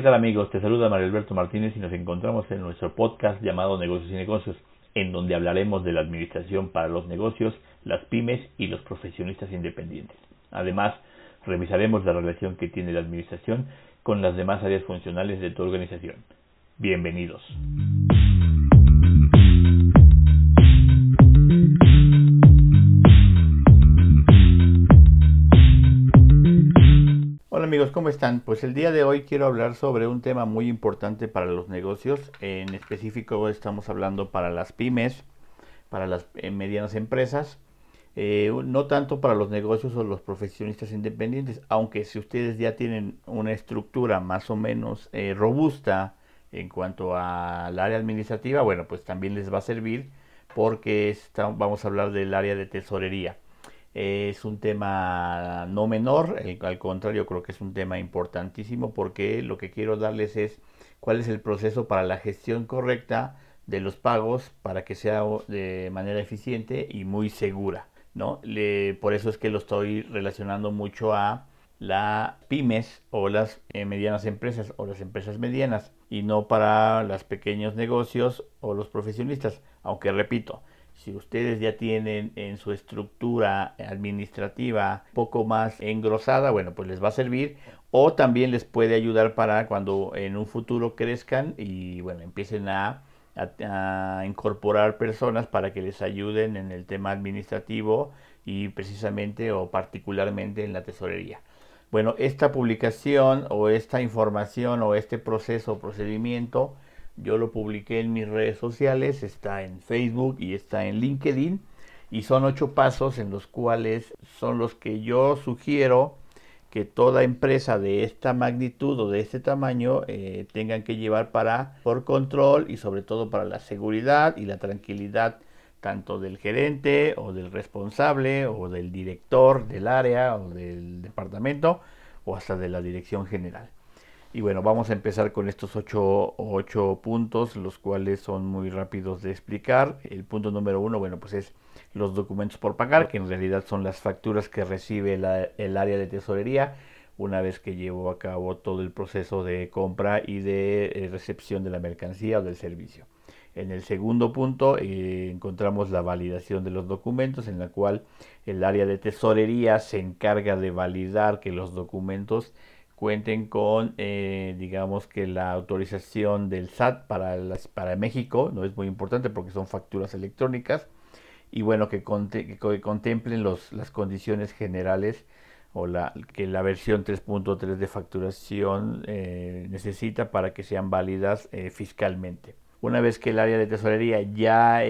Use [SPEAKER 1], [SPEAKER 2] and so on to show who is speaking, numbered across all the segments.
[SPEAKER 1] ¿qué tal amigos? Te saluda Mario Alberto Martínez y nos encontramos en nuestro podcast llamado Negocios y Negocios, en donde hablaremos de la administración para los negocios, las pymes y los profesionistas independientes. Además, revisaremos la relación que tiene la administración con las demás áreas funcionales de tu organización. Bienvenidos. Amigos, ¿cómo están? Pues el día de hoy quiero hablar sobre un tema muy importante para los negocios. En específico estamos hablando para las pymes, para las eh, medianas empresas, eh, no tanto para los negocios o los profesionistas independientes, aunque si ustedes ya tienen una estructura más o menos eh, robusta en cuanto al área administrativa, bueno, pues también les va a servir porque vamos a hablar del área de tesorería es un tema no menor, al contrario creo que es un tema importantísimo porque lo que quiero darles es cuál es el proceso para la gestión correcta de los pagos para que sea de manera eficiente y muy segura. ¿no? por eso es que lo estoy relacionando mucho a las pymes o las eh, medianas empresas o las empresas medianas y no para los pequeños negocios o los profesionistas. Aunque repito, si ustedes ya tienen en su estructura administrativa poco más engrosada, bueno, pues les va a servir o también les puede ayudar para cuando en un futuro crezcan y bueno, empiecen a, a, incorporar personas para que les ayuden en el tema administrativo y precisamente o particularmente en la tesorería. Bueno, esta publicación o esta información o este proceso o procedimiento yo lo publiqué en mis redes sociales, está en Facebook y está en LinkedIn. Y son ocho pasos en los cuales son los que yo sugiero que toda empresa de esta magnitud o de este tamaño eh, tengan que llevar para por control y sobre todo para la seguridad y la tranquilidad tanto del gerente o del responsable o del director del área o del departamento o hasta de la dirección general. Y bueno, vamos a empezar con estos ocho, ocho, puntos, los cuales son muy rápidos de explicar. El punto número uno, bueno, pues es los documentos por pagar, que en realidad son las facturas que recibe el área de tesorería una vez que llevó a cabo todo el proceso de compra y de eh, recepción de la mercancía o del servicio. En el segundo punto eh, encontramos la validación de los documentos, en la cual el área de tesorería se encarga de validar que los documentos cuenten con, eh, digamos que la autorización del SAT para, las, para México, no es muy importante porque son facturas electrónicas, y bueno, que, contemplen los, las condiciones generales o la, que la versión 3.3 de facturación eh, necesita para que sean válidas eh, fiscalmente. Una vez que el área de tesorería ya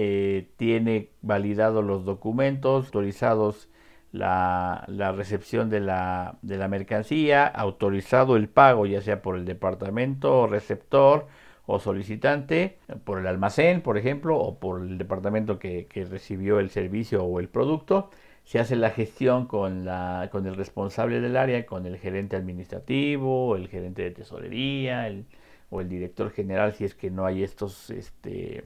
[SPEAKER 1] tiene validados los documentos autorizados la, recepción de la, de la, mercancía, autorizado el pago ya sea por el departamento receptor o solicitante, por el almacén, por ejemplo, o por el departamento que, recibió el servicio o el producto. Se hace la gestión con, la, con el responsable del área, con el gerente administrativo, el gerente de tesorería o el director general si es que no hay estos... Este,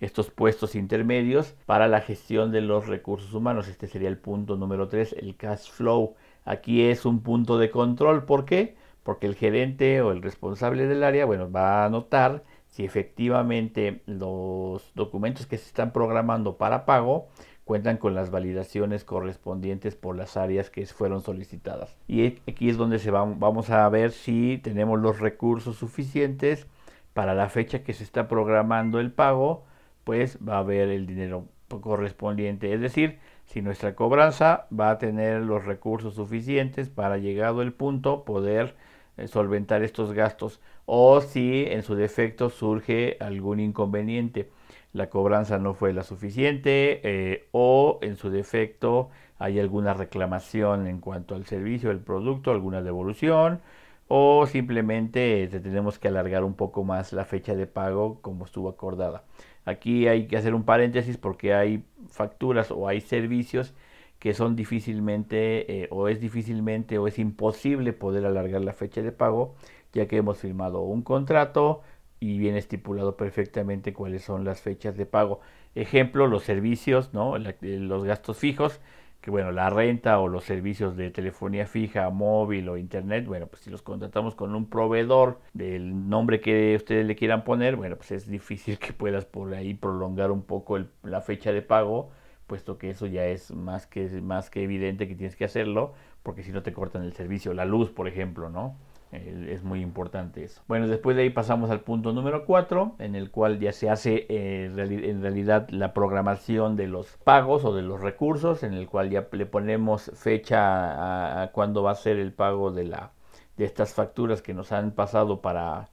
[SPEAKER 1] estos puestos intermedios para la gestión de los recursos humanos. Este sería el punto número 3, el cash flow. Aquí es un punto de control. ¿Por qué? Porque el gerente o el responsable del área, bueno, va a notar si efectivamente los documentos que se están programando para pago cuentan con las validaciones correspondientes por las áreas que fueron solicitadas. Y aquí es donde se va, vamos a ver si tenemos los recursos suficientes para la fecha que se está programando el pago pues va a haber el dinero correspondiente. Es decir, si nuestra cobranza va a tener los recursos suficientes para llegado el punto poder eh, solventar estos gastos o si en su defecto surge algún inconveniente la cobranza no fue la suficiente eh, o en su defecto hay alguna reclamación en cuanto al servicio, el producto, alguna devolución o simplemente eh, tenemos que alargar un poco más la fecha de pago como estuvo acordada. Aquí hay que hacer un paréntesis porque hay facturas o hay servicios que son difícilmente eh, o es difícilmente o es imposible poder alargar la fecha de pago ya que hemos firmado un contrato y viene estipulado perfectamente cuáles son las fechas de pago. Ejemplo, los servicios, ¿no? los gastos fijos que bueno, la renta o los servicios de telefonía fija, móvil o internet, bueno, pues si los contratamos con un proveedor del nombre que ustedes le quieran poner, bueno, pues es difícil que puedas por ahí prolongar un poco la fecha de pago, puesto que eso ya es más que, más que evidente que tienes que hacerlo, porque si no te cortan el servicio, la luz, por ejemplo, ¿no? Es muy importante eso. Bueno, después de ahí pasamos al punto número 4, en el cual ya se hace eh, en realidad la programación de los pagos o de los recursos, en el cual ya le ponemos fecha a, cuándo va a ser el pago de, la, de estas facturas que nos han pasado para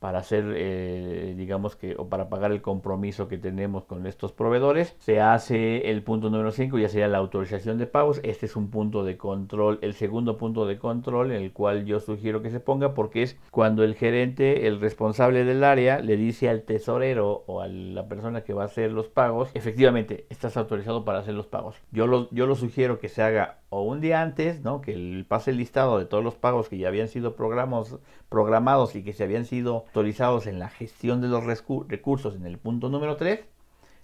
[SPEAKER 1] para hacer, eh, digamos que, o para pagar el compromiso que tenemos con estos proveedores. Se hace el punto número 5, ya sería la autorización de pagos. Este es un punto de control, el segundo punto de control en el cual yo sugiero que se ponga porque es cuando el gerente, el responsable del área, le dice al tesorero o a la persona que va a hacer los pagos, efectivamente, estás autorizado para hacer los pagos. Yo lo, yo lo sugiero que se haga o un día antes, ¿no? que el, pase el listado de todos los pagos que ya habían sido programados y que se habían sido autorizados en la gestión de los recursos en el punto número 3.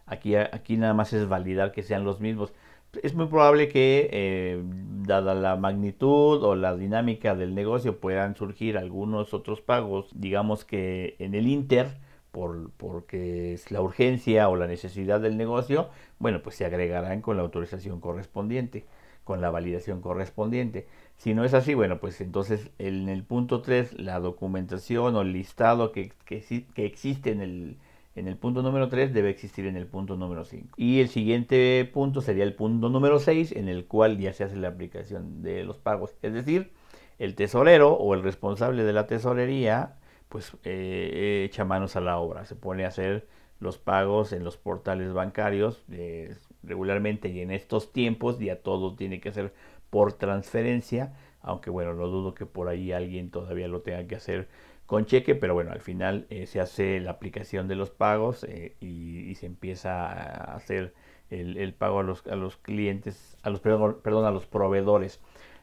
[SPEAKER 1] Aquí, aquí nada más es validar que sean los mismos. Es muy probable que, eh, dada la magnitud o la dinámica del negocio, puedan surgir algunos otros pagos, digamos que en el Inter, por, porque es la urgencia o la necesidad del negocio, bueno, pues se agregarán con la autorización correspondiente con la validación correspondiente. Si no es así, bueno, pues entonces en el punto 3 la documentación o el listado que, que, existe en el, en el punto número 3 debe existir en el punto número 5. Y el siguiente punto sería el punto número 6 en el cual ya se hace la aplicación de los pagos. Es decir, el tesorero o el responsable de la tesorería pues eh, echa manos a la obra, se pone a hacer los pagos en los portales bancarios. Eh, regularmente y en estos tiempos ya todo tiene que ser por transferencia, aunque bueno, no dudo que por ahí alguien todavía lo tenga que hacer con cheque, pero bueno, al final eh, se hace la aplicación de los pagos eh, y, se empieza a hacer el, pago a los, a los clientes, a los perdón, a los proveedores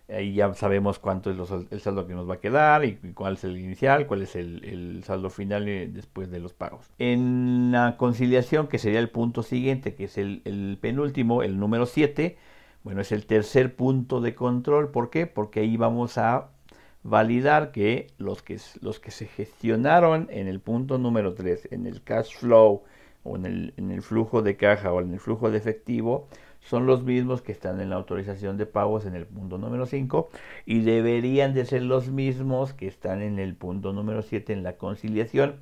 [SPEAKER 1] ahí ya sabemos cuánto es el saldo que nos va a quedar y, cuál es el inicial, cuál es el, saldo final eh, después de los pagos. En la conciliación, que sería el punto siguiente, que es el, penúltimo, el número 7, bueno, es el tercer punto de control. ¿Por qué? Porque ahí vamos a validar que los que, los que se gestionaron en el punto número 3, en el cash flow o en el, en el flujo de caja o en el flujo de efectivo, son los mismos que están en la autorización de pagos en el punto número 5 y deberían de ser los mismos que están en el punto número 7 en la conciliación.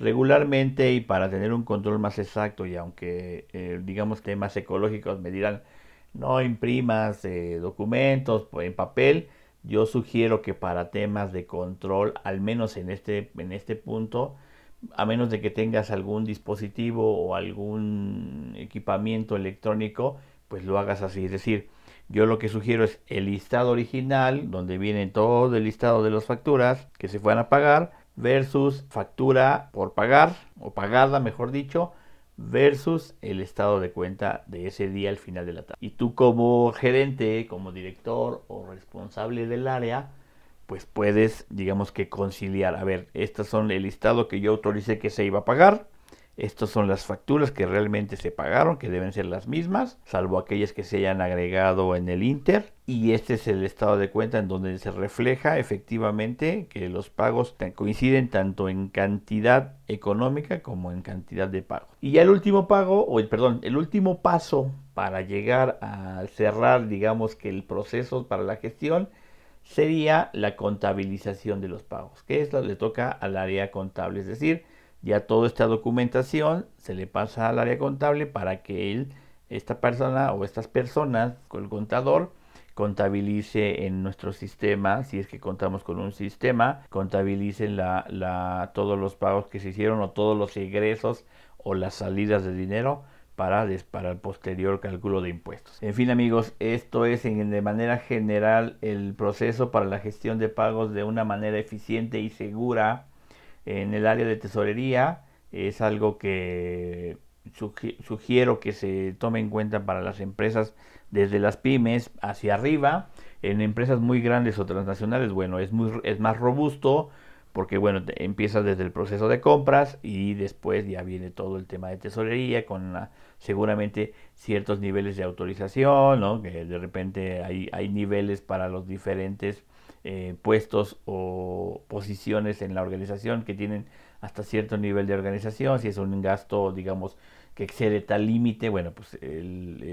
[SPEAKER 1] Regularmente y para tener un control más exacto y aunque eh, digamos temas ecológicos me dirán no imprimas eh, documentos en papel, yo sugiero que para temas de control, al menos en este, en este punto, a menos de que tengas algún dispositivo o algún equipamiento electrónico, pues lo hagas así. Es decir, yo lo que sugiero es el listado original, donde viene todo el listado de las facturas que se van a pagar, versus factura por pagar, o pagada, mejor dicho, versus el estado de cuenta de ese día al final de la tarde. Y tú como gerente, como director o responsable del área, pues puedes, digamos que conciliar. A ver, estos son el listado que yo autoricé que se iba a pagar estas son las facturas que realmente se pagaron, que deben ser las mismas, salvo aquellas que se hayan agregado en el Inter. Y este es el estado de cuenta en donde se refleja efectivamente que los pagos coinciden tanto en cantidad económica como en cantidad de pago. Y ya el último pago, o el perdón, el último paso para llegar a cerrar, digamos que el proceso para la gestión sería la contabilización de los pagos, que es lo que le toca al área contable, es decir, ya toda esta documentación se le pasa al área contable para que él, esta persona o estas personas, el contador, contabilice en nuestro sistema, si es que contamos con un sistema, contabilicen la, la, todos los pagos que se hicieron o todos los ingresos o las salidas de dinero para, para el posterior cálculo de impuestos. En fin amigos, esto es en, de manera general el proceso para la gestión de pagos de una manera eficiente y segura en el área de tesorería. Es algo que sugiero que se tome en cuenta para las empresas desde las pymes hacia arriba. En empresas muy grandes o transnacionales, bueno, es, muy, es más robusto porque bueno, empieza desde el proceso de compras y después ya viene todo el tema de tesorería con seguramente ciertos niveles de autorización, ¿no? que de repente hay, hay niveles para los diferentes eh, puestos o posiciones en la organización que tienen hasta cierto nivel de organización, si es un gasto, digamos, que excede tal límite, bueno, pues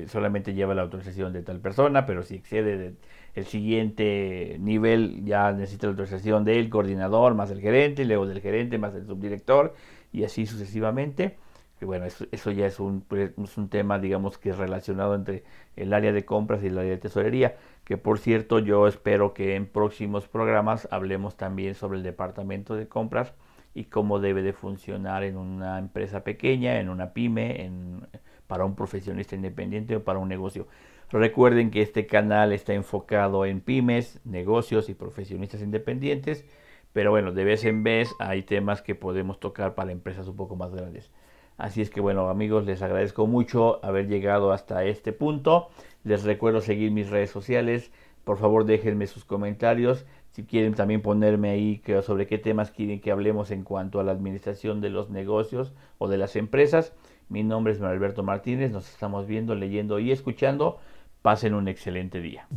[SPEAKER 1] solamente lleva la autorización de tal persona, pero si excede el siguiente nivel ya necesita la autorización del coordinador más el gerente, luego del gerente más el subdirector y así sucesivamente. Bueno, eso, ya es un, pues, es un tema, digamos, que es relacionado entre el área de compras y el área de tesorería, que por cierto yo espero que en próximos programas hablemos también sobre el departamento de compras y cómo debe de funcionar en una empresa pequeña, en una pyme, en, para un profesionista independiente o para un negocio. Recuerden que este canal está enfocado en pymes, negocios y profesionistas independientes, pero bueno, de vez en vez hay temas que podemos tocar para empresas un poco más grandes. Así es que bueno amigos, les agradezco mucho haber llegado hasta este punto. Les recuerdo seguir mis redes sociales. Por favor déjenme sus comentarios. Si quieren también ponerme ahí sobre qué temas quieren que hablemos en cuanto a la administración de los negocios o de las empresas. Mi nombre es Alberto Martínez. Nos estamos viendo, leyendo y escuchando. Pasen un excelente día.